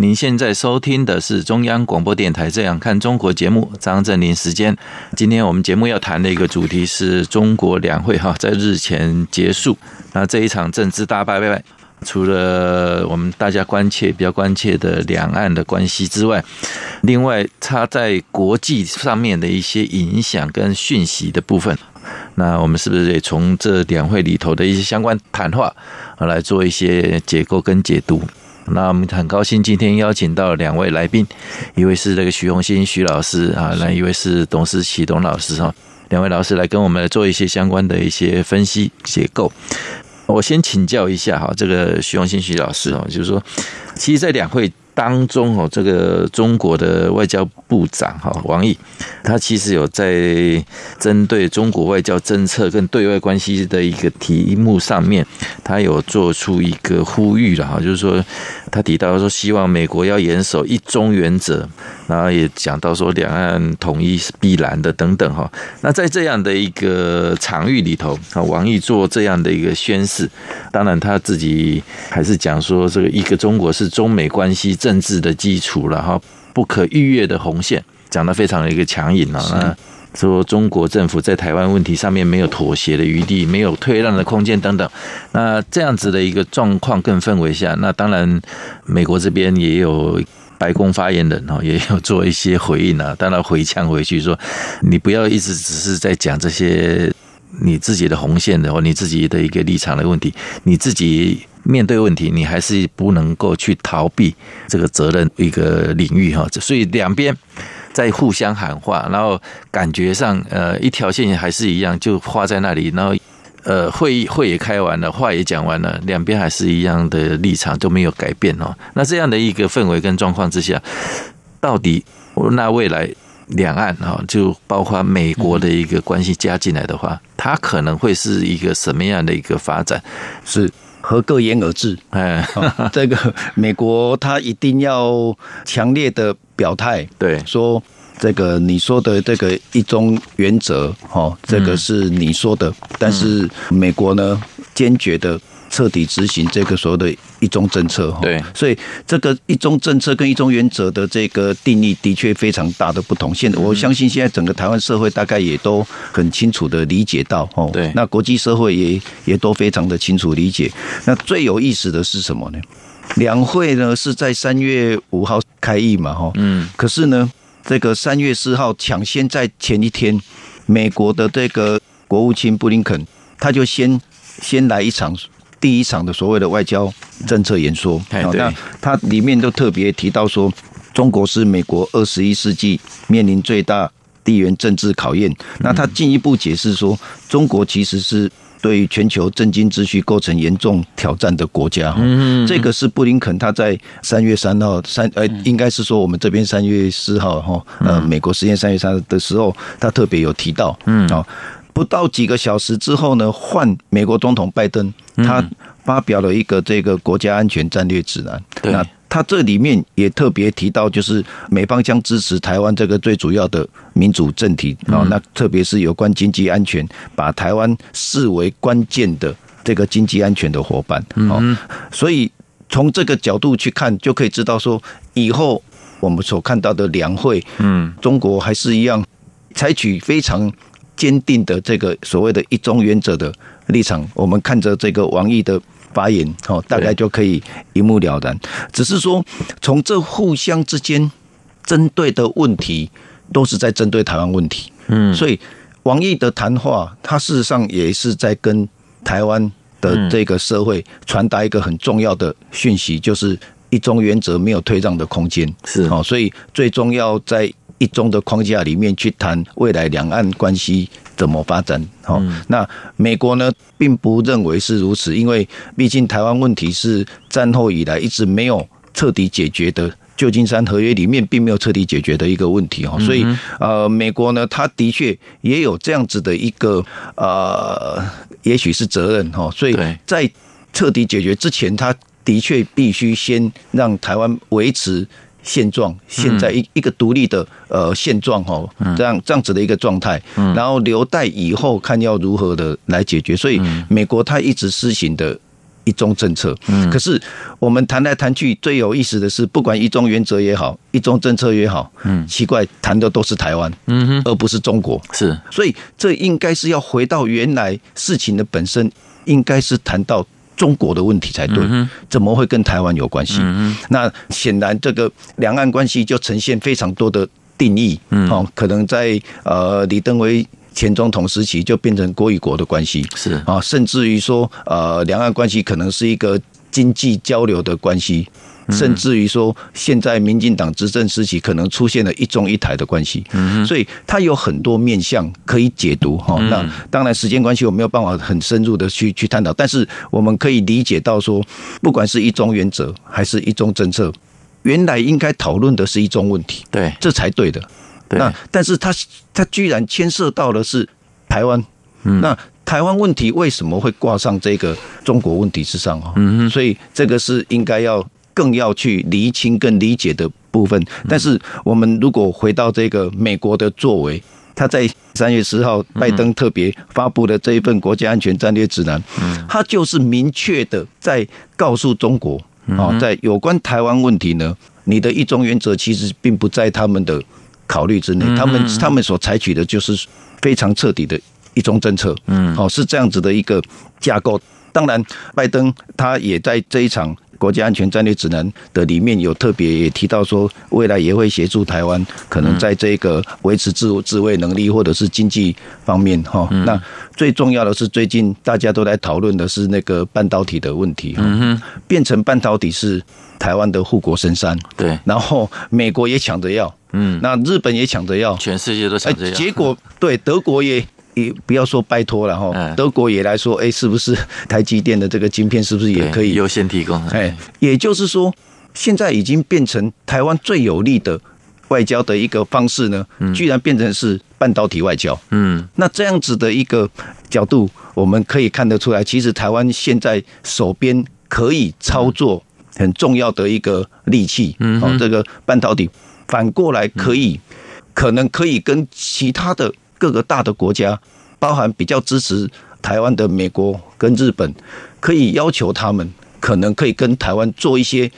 您现在收听的是中央广播电台《这样看中国》节目，张振霖时间。今天我们节目要谈的一个主题是中国两会哈，在日前结束。那这一场政治大败败，除了我们大家关切、比较关切的两岸的关系之外，另外它在国际上面的一些影响跟讯息的部分。那我们是不是也从这两会里头的一些相关谈话来做一些解构跟解读？那我们很高兴今天邀请到两位来宾，一位是这个徐红新徐老师啊，那一位是董思琪董老师哈，两位老师来跟我们来做一些相关的一些分析结构。我先请教一下哈，这个徐荣新徐老师哦，就是说，其实，在两会。当中哦，这个中国的外交部长哈王毅，他其实有在针对中国外交政策跟对外关系的一个题目上面，他有做出一个呼吁了哈，就是说他提到说希望美国要严守一中原则，然后也讲到说两岸统一是必然的等等哈。那在这样的一个场域里头啊，王毅做这样的一个宣示，当然他自己还是讲说这个一个中国是中美关系政治的基础了哈，不可逾越的红线，讲得非常的一个强硬啊。那说中国政府在台湾问题上面没有妥协的余地，没有退让的空间等等。那这样子的一个状况跟氛围下，那当然美国这边也有白宫发言人哈，也有做一些回应啊，当然回呛回去说，你不要一直只是在讲这些你自己的红线的或你自己的一个立场的问题，你自己。面对问题，你还是不能够去逃避这个责任一个领域哈，所以两边在互相喊话，然后感觉上呃一条线还是一样，就画在那里，然后呃会议会也开完了，话也讲完了，两边还是一样的立场都没有改变哦。那这样的一个氛围跟状况之下，到底那未来两岸哈，就包括美国的一个关系加进来的话，它可能会是一个什么样的一个发展？是。和各言而至，哎，这个美国他一定要强烈的表态，对，说这个你说的这个一中原则，哦，这个是你说的，但是美国呢，坚决的。彻底执行这个所谓的一中政策，对，所以这个一中政策跟一中原则的这个定义的确非常大的不同。现在我相信现在整个台湾社会大概也都很清楚的理解到，哦，对，那国际社会也也都非常的清楚理解。那最有意思的是什么呢？两会呢是在三月五号开议嘛，哈，嗯，可是呢，这个三月四号抢先在前一天，美国的这个国务卿布林肯他就先先来一场。第一场的所谓的外交政策演说，那它里面都特别提到说，中国是美国二十一世纪面临最大地缘政治考验。那他进一步解释说，中国其实是对全球政经秩序构成严重挑战的国家。嗯，这个是布林肯他在三月三号三呃，应该是说我们这边三月四号哈，呃，美国时间三月三的时候，他特别有提到，嗯啊。不到几个小时之后呢，换美国总统拜登，他发表了一个这个国家安全战略指南。那他这里面也特别提到，就是美方将支持台湾这个最主要的民主政体啊。那特别是有关经济安全，把台湾视为关键的这个经济安全的伙伴。嗯，所以从这个角度去看，就可以知道说，以后我们所看到的两会，嗯，中国还是一样采取非常。坚定的这个所谓的一中原则的立场，我们看着这个王毅的发言，哦，大概就可以一目了然。只是说，从这互相之间针对的问题，都是在针对台湾问题。嗯，所以王毅的谈话，他事实上也是在跟台湾的这个社会传达一个很重要的讯息，就是一中原则没有退让的空间。是，哦，所以最终要在。一中的框架里面去谈未来两岸关系怎么发展，好，那美国呢并不认为是如此，因为毕竟台湾问题是战后以来一直没有彻底解决的旧金山合约里面并没有彻底解决的一个问题哈，所以呃，美国呢，他的确也有这样子的一个呃，也许是责任哈，所以在彻底解决之前，他的确必须先让台湾维持现状，现在一一个独立的呃现状哈，这样这样子的一个状态，然后留待以后看要如何的来解决，所以美国它一直施行的。一中政策，可是我们谈来谈去，最有意思的是，不管一中原则也好，一中政策也好，嗯，奇怪，谈的都是台湾，嗯哼，而不是中国，是，所以这应该是要回到原来事情的本身，应该是谈到中国的问题才对，怎么会跟台湾有关系？那显然这个两岸关系就呈现非常多的定义，哦，可能在呃李登辉。前总统时期就变成国与国的关系，是啊，甚至于说，呃，两岸关系可能是一个经济交流的关系，甚至于说，现在民进党执政时期可能出现了一中一台的关系，嗯，所以它有很多面向可以解读哈。那当然时间关系，我没有办法很深入的去去探讨，但是我们可以理解到说，不管是一中原则还是一中政策，原来应该讨论的是一中问题，对，这才对的。那但是它它居然牵涉到的是台湾，那台湾问题为什么会挂上这个中国问题之上啊？嗯，所以这个是应该要更要去厘清跟理解的部分。但是我们如果回到这个美国的作为，他在三月十号拜登特别发布的这一份国家安全战略指南，他就是明确的在告诉中国啊，在有关台湾问题呢，你的一中原则其实并不在他们的。考虑之内，他们他们所采取的就是非常彻底的一中政策，嗯，好，是这样子的一个架构。当然，拜登他也在这一场国家安全战略指南的里面有特别也提到说，未来也会协助台湾，可能在这个维持自自卫能力或者是经济方面，哈。那最重要的是，最近大家都在讨论的是那个半导体的问题，嗯，变成半导体是台湾的护国神山，对，然后美国也抢着要。嗯，那日本也抢着要，全世界都抢着要。结果对德国也也不要说拜托了哈，德国也来说，哎，是不是台积电的这个晶片是不是也可以？优先提供？哎，也就是说，现在已经变成台湾最有利的外交的一个方式呢，居然变成是半导体外交。嗯，那这样子的一个角度，我们可以看得出来，其实台湾现在手边可以操作很重要的一个利器，嗯，哦，这个半导体。反过来可以，可能可以跟其他的各个大的国家，包含比较支持台湾的美国跟日本，可以要求他们，可能可以跟台湾做一些，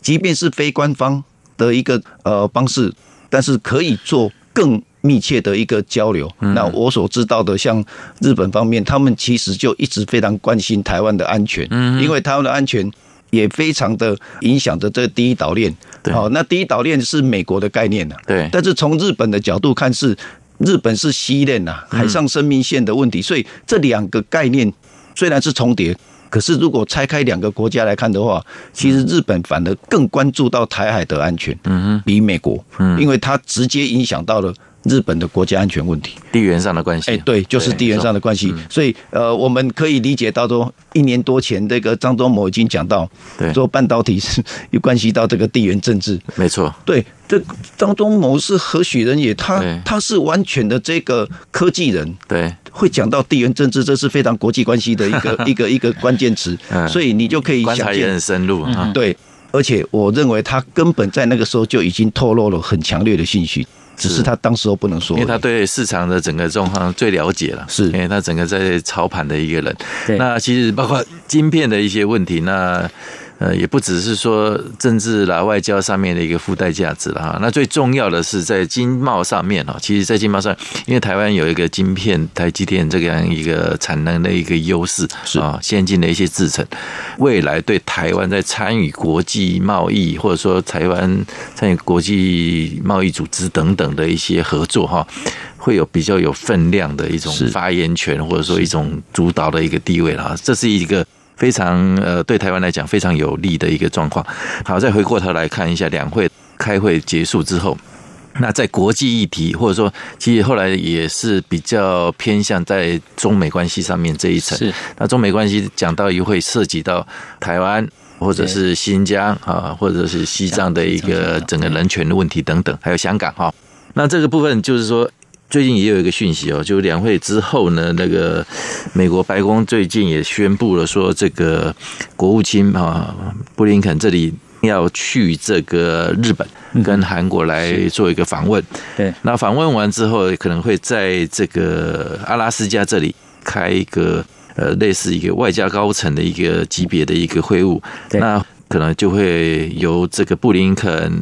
即便是非官方的一个呃方式，但是可以做更密切的一个交流。那我所知道的，像日本方面，他们其实就一直非常关心台湾的安全，因为台湾的安全。也非常的影响着这个第一岛链，好，那第一岛链是美国的概念呢，对，但是从日本的角度看，是日本是西链呐，海上生命线的问题，所以这两个概念虽然是重叠，可是如果拆开两个国家来看的话，其实日本反而更关注到台海的安全，嗯哼，比美国，嗯，因为它直接影响到了。日本的国家安全问题，地缘上的关系，哎，对，就是地缘上的关系。所以，呃，我们可以理解到说，一年多前，这个张忠谋已经讲到，对，说半导体是有关系到这个地缘政治，没错。对，这张忠谋是何许人也？他他是完全的这个科技人，对，会讲到地缘政治，这是非常国际关系的一个 一个一个关键词。所以你就可以想见，也很深入啊。对，而且我认为他根本在那个时候就已经透露了很强烈的信息。只是他当时候不能说，因为他对市场的整个状况最了解了，是因为他整个在操盘的一个人。那其实包括晶片的一些问题，那。呃，也不只是说政治啦、外交上面的一个附带价值了哈。那最重要的是在经贸上面哦。其实，在经贸上，因为台湾有一个晶片、台积电这样一个产能的一个优势，是啊，先进的一些制程，未来对台湾在参与国际贸易，或者说台湾参与国际贸易组织等等的一些合作哈，会有比较有分量的一种发言权，或者说一种主导的一个地位了。这是一个。非常呃，对台湾来讲非常有利的一个状况。好，再回过头来看一下两会开会结束之后，那在国际议题或者说，其实后来也是比较偏向在中美关系上面这一层。是。那中美关系讲到也会涉及到台湾或者是新疆啊，或者是西藏的一个整个人权的问题等等，还有香港哈。那这个部分就是说，最近也有一个讯息哦，就两会之后呢，那个美国白宫最近也宣布了说，这个国务卿啊布林肯这里要去这个日本跟韩国来做一个访问。对，那访问完之后，可能会在这个阿拉斯加这里开一个。呃，类似一个外交高层的一个级别的一个会晤，那可能就会由这个布林肯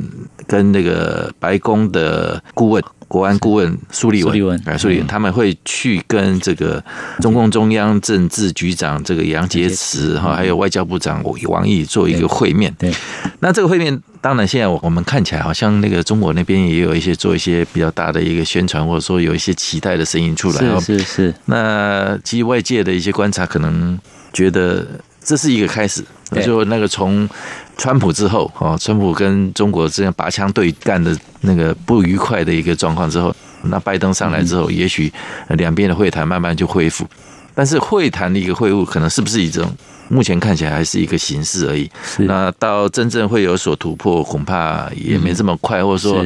跟那个白宫的顾问、国安顾问苏立文，啊，苏立文他们会去跟这个中共中央政治局长这个杨洁篪哈，还有外交部长王毅做一个会面。对，那这个会面。当然，现在我们看起来好像那个中国那边也有一些做一些比较大的一个宣传，或者说有一些期待的声音出来。是是是。那其实外界的一些观察可能觉得这是一个开始，就那个从川普之后，哦，川普跟中国这样拔枪对干的那个不愉快的一个状况之后，那拜登上来之后，也许两边的会谈慢慢就恢复。但是会谈的一个会晤，可能是不是一种？目前看起来还是一个形式而已。那到真正会有所突破，恐怕也没这么快，或者说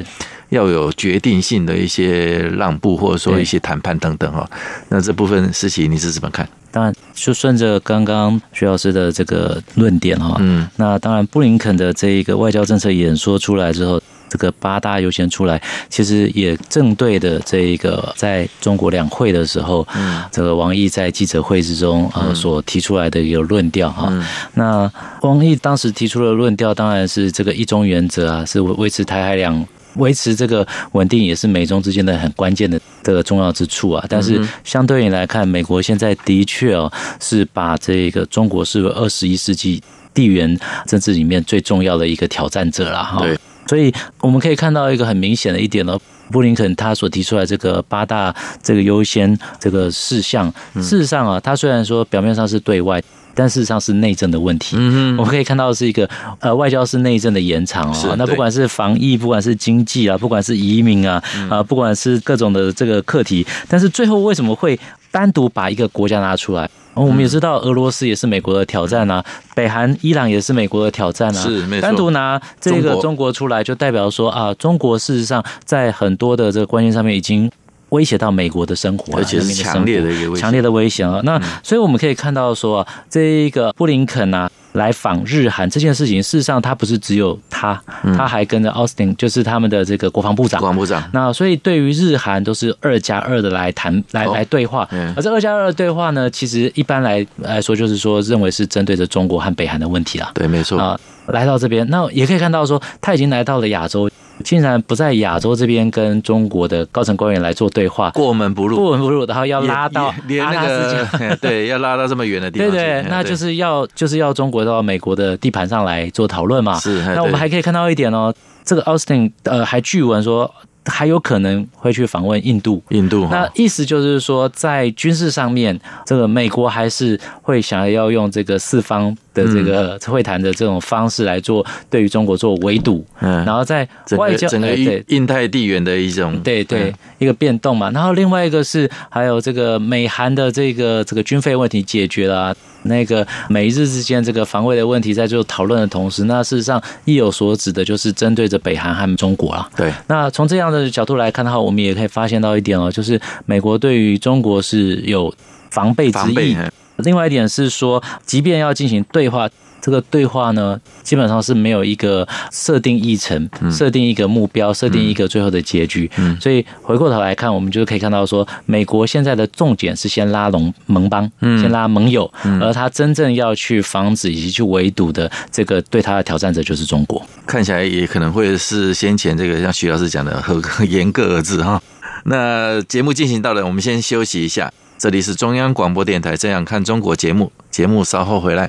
要有决定性的一些让步，或者说一些谈判等等哈。那这部分事情你是怎么看？当然，就顺着刚刚徐老师的这个论点哈。嗯。那当然，布林肯的这一个外交政策演说出来之后。这个八大优先出来，其实也正对的这一个在中国两会的时候，嗯，这个王毅在记者会之中呃所提出来的一个论调哈。那王毅当时提出的论调当然是这个一中原则啊，是维持台海两维持这个稳定，也是美中之间的很关键的这个重要之处啊。但是相对于来看，美国现在的确哦是把这个中国视为二十一世纪地缘政治里面最重要的一个挑战者了哈。对。所以我们可以看到一个很明显的一点呢，布林肯他所提出来这个八大这个优先这个事项，事实上啊，他虽然说表面上是对外，但事实上是内政的问题。嗯嗯，我们可以看到是一个呃外交是内政的延长啊。那不管是防疫，不管是经济啊，不管是移民啊，啊，不管是各种的这个课题，但是最后为什么会单独把一个国家拿出来？我们也知道，俄罗斯也是美国的挑战啊，北韩、伊朗也是美国的挑战啊。是，没错。单独拿这个中国出来，就代表说啊，中国事实上在很多的这个关系上面已经威胁到美国的生活，而且是强烈的一个威胁，强烈的威胁啊。那所以我们可以看到说，这一个布林肯啊。来访日韩这件事情，事实上他不是只有他，他还跟着 Austin，，就是他们的这个国防部长。国防部长。那所以对于日韩都是二加二的来谈，来来对话。而这二加二的对话呢，其实一般来来说，就是说认为是针对着中国和北韩的问题啦。对，没错。啊，来到这边，那也可以看到说，他已经来到了亚洲。竟然不在亚洲这边跟中国的高层官员来做对话，过门不入，过门不入，然后要拉到阿 拉斯加，对，要拉到这么远的地方，对对，那就是要就是要中国到美国的地盘上来做讨论嘛。是，那我们还可以看到一点哦，这个 Austin 呃还据闻说。还有可能会去访问印度，印度。那意思就是说，在军事上面，这个美国还是会想要用这个四方的这个会谈的这种方式来做对于中国做围堵，嗯，然后在外交整个印太地缘的一种对对一个变动嘛。然后另外一个是还有这个美韩的这个这个军费问题解决了。那个美日之间这个防卫的问题在做讨论的同时，那事实上意有所指的就是针对着北韩和中国啊。对，那从这样的角度来看的话，我们也可以发现到一点哦，就是美国对于中国是有防备之意。另外一点是说，即便要进行对话。这个对话呢，基本上是没有一个设定议程、设定一个目标、设定一个最后的结局。嗯，所以回过头来看，我们就可以看到说，美国现在的重点是先拉拢盟邦，嗯，先拉盟友，而他真正要去防止以及去围堵的这个对他的挑战者就是中国。看起来也可能会是先前这个像徐老师讲的很严格而治哈。那节目进行到了，我们先休息一下。这里是中央广播电台《这样看中国》节目，节目稍后回来。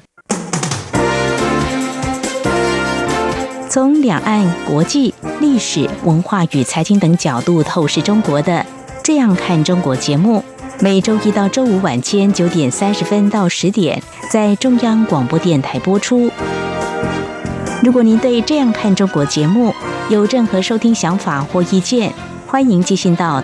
从两岸、国际、历史文化与财经等角度透视中国的《这样看中国》节目，每周一到周五晚间九点三十分到十点在中央广播电台播出。如果您对《这样看中国》节目有任何收听想法或意见，欢迎寄信到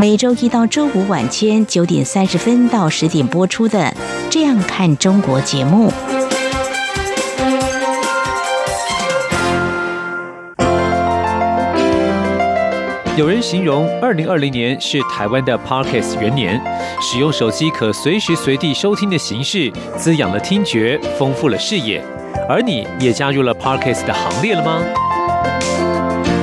每周一到周五晚间九点三十分到十点播出的《这样看中国》节目。有人形容二零二零年是台湾的 Parkes 元年，使用手机可随时随地收听的形式，滋养了听觉，丰富了视野。而你也加入了 Parkes 的行列了吗？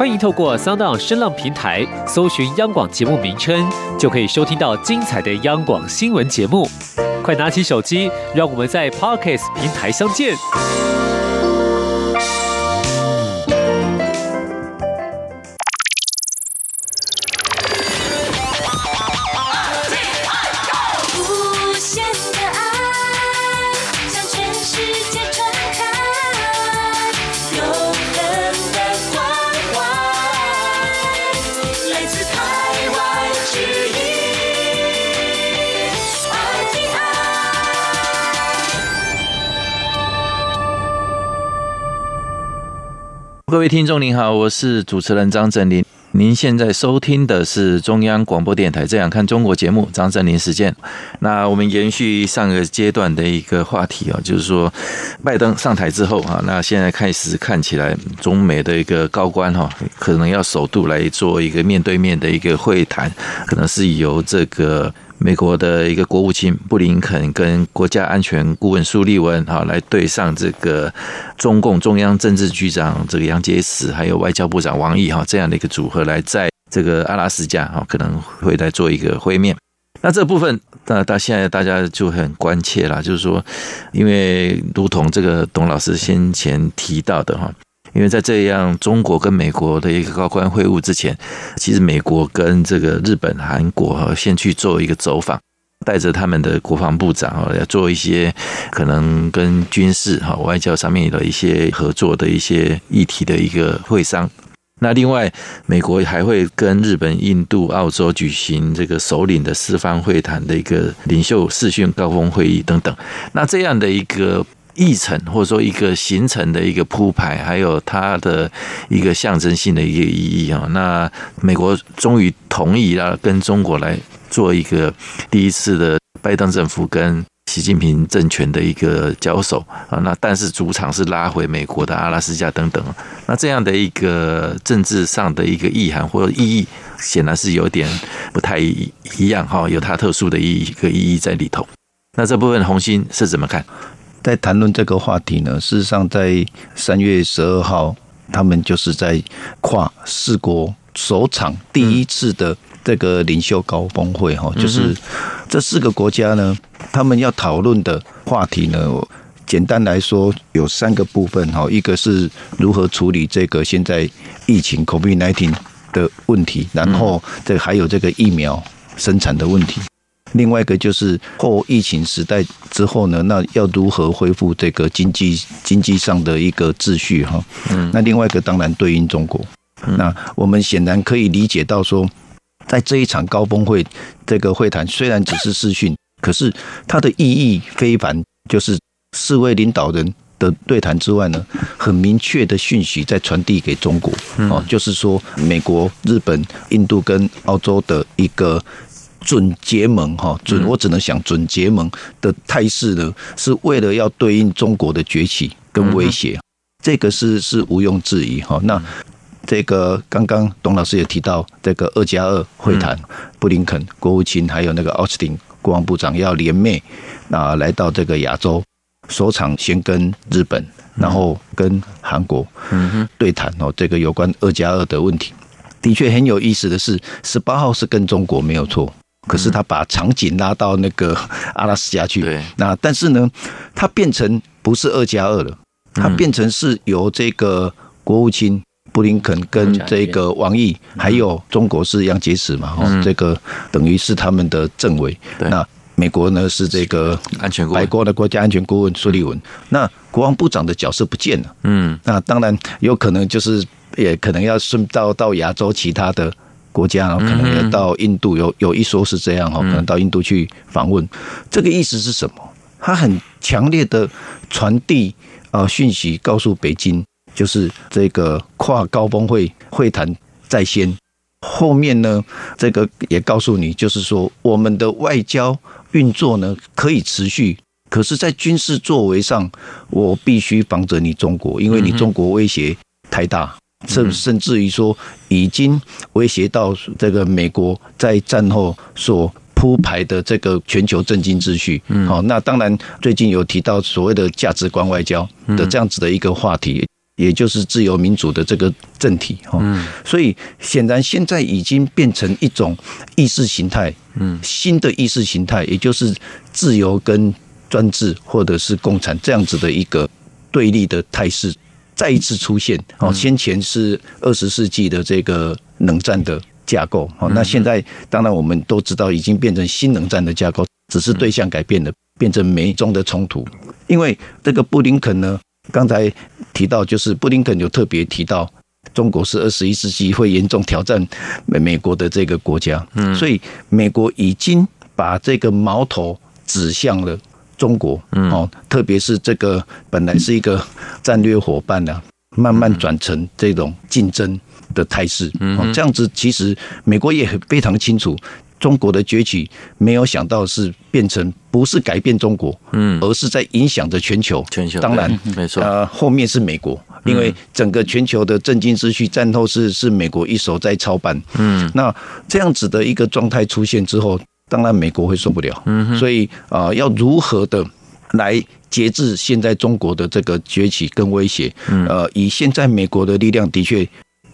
欢迎透过 Sound 声浪平台搜寻央广节目名称，就可以收听到精彩的央广新闻节目。快拿起手机，让我们在 Podcast 平台相见。各位听众您好，我是主持人张振林。您现在收听的是中央广播电台《这样看中国》节目，张振林时间。那我们延续上个阶段的一个话题啊，就是说拜登上台之后啊，那现在开始看起来中美的一个高官哈，可能要首度来做一个面对面的一个会谈，可能是由这个。美国的一个国务卿布林肯跟国家安全顾问苏利文哈来对上这个中共中央政治局长这个杨洁篪，还有外交部长王毅哈这样的一个组合来在这个阿拉斯加哈可能会来做一个会面。那这部分那到现在大家就很关切了，就是说，因为如同这个董老师先前提到的哈。因为在这样中国跟美国的一个高官会晤之前，其实美国跟这个日本、韩国哈先去做一个走访，带着他们的国防部长啊，要做一些可能跟军事哈外交上面的一些合作的一些议题的一个会商。那另外，美国还会跟日本、印度、澳洲举行这个首领的四方会谈的一个领袖视讯高峰会议等等。那这样的一个。议程或者说一个行程的一个铺排，还有它的一个象征性的一个意义啊。那美国终于同意了跟中国来做一个第一次的拜登政府跟习近平政权的一个交手啊。那但是主场是拉回美国的阿拉斯加等等。那这样的一个政治上的一个意涵或者意义，显然是有点不太一样哈，有它特殊的一个意义在里头。那这部分红星是怎么看？在谈论这个话题呢，事实上，在三月十二号，他们就是在跨四国首场第一次的这个领袖高峰会哈，就是这四个国家呢，他们要讨论的话题呢，简单来说有三个部分哈，一个是如何处理这个现在疫情 COVID-19 的问题，然后这还有这个疫苗生产的问题。另外一个就是后疫情时代之后呢，那要如何恢复这个经济经济上的一个秩序哈？嗯，那另外一个当然对应中国。那我们显然可以理解到说，在这一场高峰会这个会谈虽然只是视讯，可是它的意义非凡，就是四位领导人的对谈之外呢，很明确的讯息在传递给中国哦，就是说美国、日本、印度跟澳洲的一个。准结盟哈，准我只能想准结盟的态势呢，是为了要对应中国的崛起跟威胁，这个是是毋庸置疑哈。那这个刚刚董老师也提到，这个二加二会谈，布林肯国务卿还有那个奥斯汀国防部长要联袂啊来到这个亚洲，首场先跟日本，然后跟韩国对谈哦，这个有关二加二的问题，的确很有意思的是，十八号是跟中国没有错。可是他把场景拉到那个 阿拉斯加去。对，那但是呢，他变成不是二加二了，他变成是由这个国务卿布林肯跟这个王毅，还有中国是杨洁篪嘛，哦，这个等于是他们的政委。那美国呢是这个安全白宫的国家安全顾问苏利文。那国防部长的角色不见了。嗯，那当然有可能就是也可能要顺道到亚洲其他的。国家可能要到印度，有有一说是这样哈，可能到印度去访问。这个意思是什么？他很强烈的传递啊讯息，告诉北京，就是这个跨高峰会会谈在先。后面呢，这个也告诉你，就是说我们的外交运作呢可以持续，可是，在军事作为上，我必须防着你中国，因为你中国威胁太大。甚甚至于说，已经威胁到这个美国在战后所铺排的这个全球政经秩序。好，那当然最近有提到所谓的价值观外交的这样子的一个话题，也就是自由民主的这个政体。哈，所以显然现在已经变成一种意识形态，嗯，新的意识形态，也就是自由跟专制或者是共产这样子的一个对立的态势。再一次出现哦，先前是二十世纪的这个冷战的架构哦，那现在当然我们都知道已经变成新冷战的架构，只是对象改变了，变成美中的冲突。因为这个布林肯呢，刚才提到就是布林肯有特别提到，中国是二十一世纪会严重挑战美美国的这个国家，嗯，所以美国已经把这个矛头指向了。中国，哦，特别是这个本来是一个战略伙伴呢，慢慢转成这种竞争的态势，哦，这样子其实美国也很非常清楚，中国的崛起没有想到是变成不是改变中国，嗯，而是在影响着全球，全球，当然没错，呃，后面是美国，因为整个全球的政经秩序战后是是美国一手在操办，嗯，那这样子的一个状态出现之后。当然，美国会受不了，所以啊，要如何的来节制现在中国的这个崛起跟威胁？呃，以现在美国的力量，的确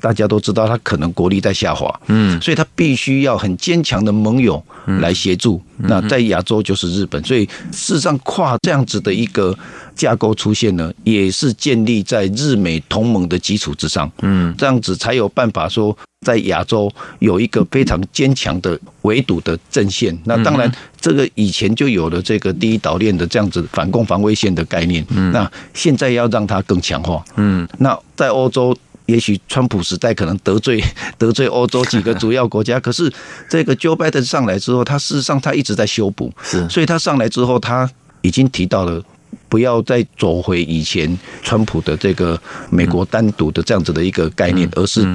大家都知道，他可能国力在下滑，嗯，所以他必须要很坚强的盟友来协助。那在亚洲就是日本，所以事实上跨这样子的一个架构出现呢，也是建立在日美同盟的基础之上，嗯，这样子才有办法说。在亚洲有一个非常坚强的围堵的阵线，那当然这个以前就有了这个第一岛链的这样子反攻防卫线的概念，嗯。那现在要让它更强化，嗯，那在欧洲，也许川普时代可能得罪 得罪欧洲几个主要国家，可是这个 Joe Biden 上来之后，他事实上他一直在修补，是，所以他上来之后，他已经提到了不要再走回以前川普的这个美国单独的这样子的一个概念，而是。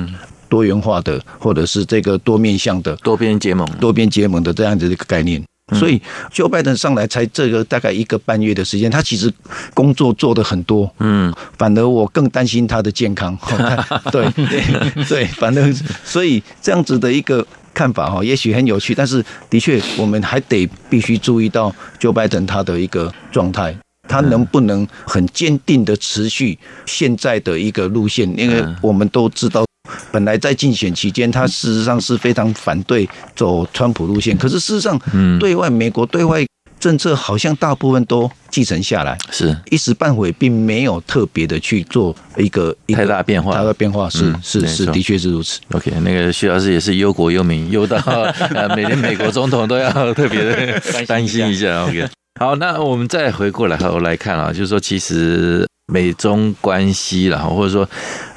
多元化的，或者是这个多面向的多边结盟、多边结盟的这样子的一个概念，所以 Joe Biden 上来才这个大概一个半月的时间，他其实工作做的很多，嗯，反而我更担心他的健康，对对对，反正所以这样子的一个看法哈，也许很有趣，但是的确我们还得必须注意到 Joe Biden 他的一个状态，他能不能很坚定的持续现在的一个路线，因为我们都知道。本来在竞选期间，他事实上是非常反对走川普路线。可是事实上，对外美国对外政策好像大部分都继承下来，是一时半会并没有特别的去做一个太大变化。太大变化是是是，的确是如此。OK，那个徐老师也是忧国忧民，忧到 呃每年美国总统都要特别的 担心一下。OK，好，那我们再回过来后来看啊，就是说其实。美中关系，然后或者说，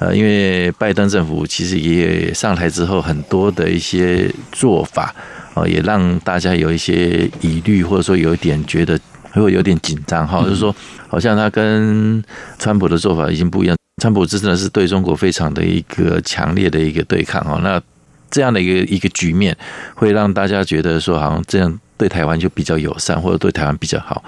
呃，因为拜登政府其实也上台之后，很多的一些做法，哦，也让大家有一些疑虑，或者说有一点觉得会有点紧张，哈，就是说，好像他跟川普的做法已经不一样，川普真的是对中国非常的一个强烈的一个对抗，哦，那这样的一个一个局面，会让大家觉得说，好像这样。对台湾就比较友善，或者对台湾比较好。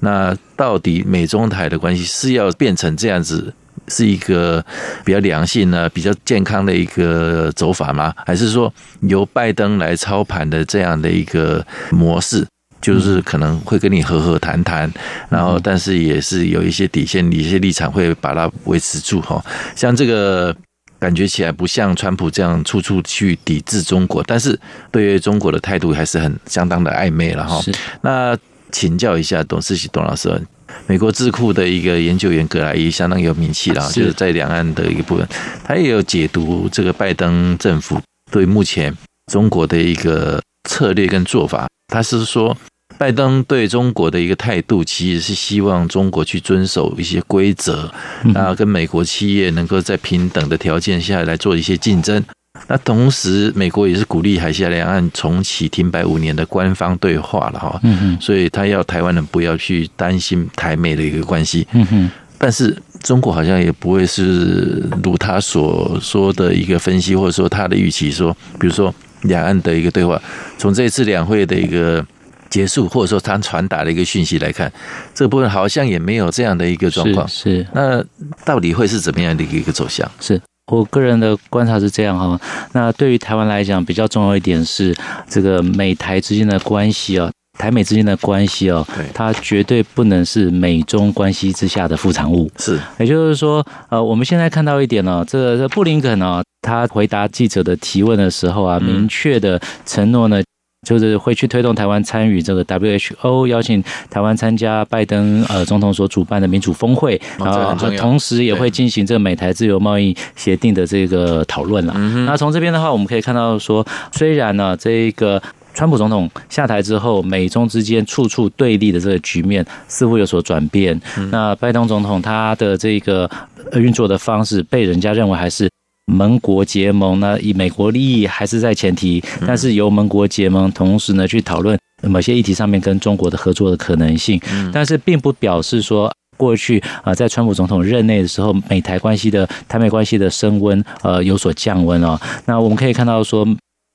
那到底美中台的关系是要变成这样子，是一个比较良性呢、比较健康的一个走法吗？还是说由拜登来操盘的这样的一个模式，就是可能会跟你和和谈谈，然后但是也是有一些底线、一些立场会把它维持住哈。像这个感觉起来不像川普这样处处去抵制中国，但是对于中国的态度还是很相当的暧昧了哈。那请教一下董世喜董老师，美国智库的一个研究员格莱伊相当有名气了，就是在两岸的一个部分，他也有解读这个拜登政府对目前中国的一个策略跟做法，他是说。拜登对中国的一个态度，其实是希望中国去遵守一些规则，然后跟美国企业能够在平等的条件下来做一些竞争。那同时，美国也是鼓励海峡两岸重启停摆五年的官方对话了哈。嗯所以他要台湾人不要去担心台美的一个关系。嗯但是中国好像也不会是如他所说的一个分析，或者说他的预期说，比如说两岸的一个对话，从这次两会的一个。结束，或者说他传达的一个讯息来看，这个部分好像也没有这样的一个状况。是，那到底会是怎么样的一个走向？是我个人的观察是这样哈。那对于台湾来讲，比较重要一点是这个美台之间的关系啊，台美之间的关系哦，它绝对不能是美中关系之下的副产物。是，也就是说，呃，我们现在看到一点呢，这个这布林肯呢，他回答记者的提问的时候啊，明确的承诺呢。就是会去推动台湾参与这个 WHO，邀请台湾参加拜登呃总统所主办的民主峰会，然后同时也会进行这个美台自由贸易协定的这个讨论了。那从这边的话，我们可以看到说，虽然呢这个川普总统下台之后，美中之间处处对立的这个局面似乎有所转变。那拜登总统他的这个运作的方式，被人家认为还是。盟国结盟呢，以美国利益还是在前提，但是由盟国结盟，同时呢去讨论某些议题上面跟中国的合作的可能性，但是并不表示说过去啊在川普总统任内的时候，美台关系的台美关系的升温呃有所降温哦。那我们可以看到说，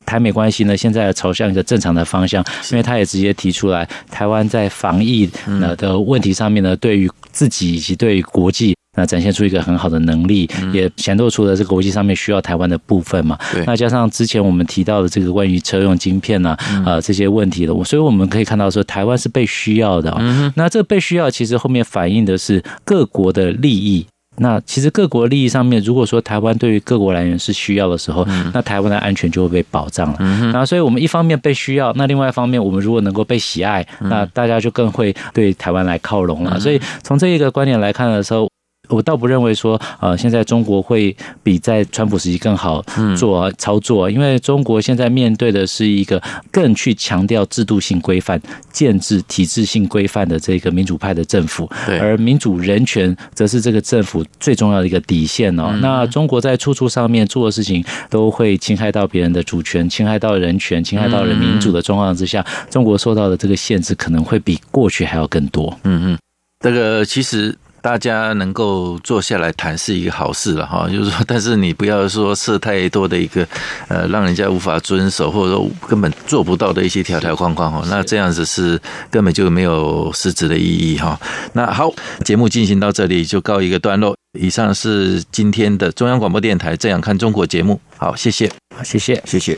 台美关系呢现在朝向一个正常的方向，因为他也直接提出来，台湾在防疫呢的问题上面呢，对于自己以及对于国际。那展现出一个很好的能力，也显露出了这个国际上面需要台湾的部分嘛。那加上之前我们提到的这个关于车用晶片呐啊这些问题的，所以我们可以看到说台湾是被需要的。嗯那这被需要其实后面反映的是各国的利益。那其实各国利益上面，如果说台湾对于各国来源是需要的时候，那台湾的安全就会被保障了。嗯那所以我们一方面被需要，那另外一方面我们如果能够被喜爱，那大家就更会对台湾来靠拢了。所以从这一个观点来看的时候。我倒不认为说，呃，现在中国会比在川普时期更好做操作，因为中国现在面对的是一个更去强调制度性规范、建制体制性规范的这个民主派的政府，而民主人权则是这个政府最重要的一个底线哦。那中国在处处上面做的事情，都会侵害到别人的主权、侵害到人权、侵害到人民主的状况之下，中国受到的这个限制可能会比过去还要更多。嗯嗯，这个其实。大家能够坐下来谈是一个好事了哈，就是说，但是你不要说设太多的一个呃，让人家无法遵守或者说根本做不到的一些条条框框哈，那这样子是根本就没有实质的意义哈。那好，节目进行到这里就告一个段落。以上是今天的中央广播电台《这样看中国》节目，好，谢谢，谢谢，谢谢。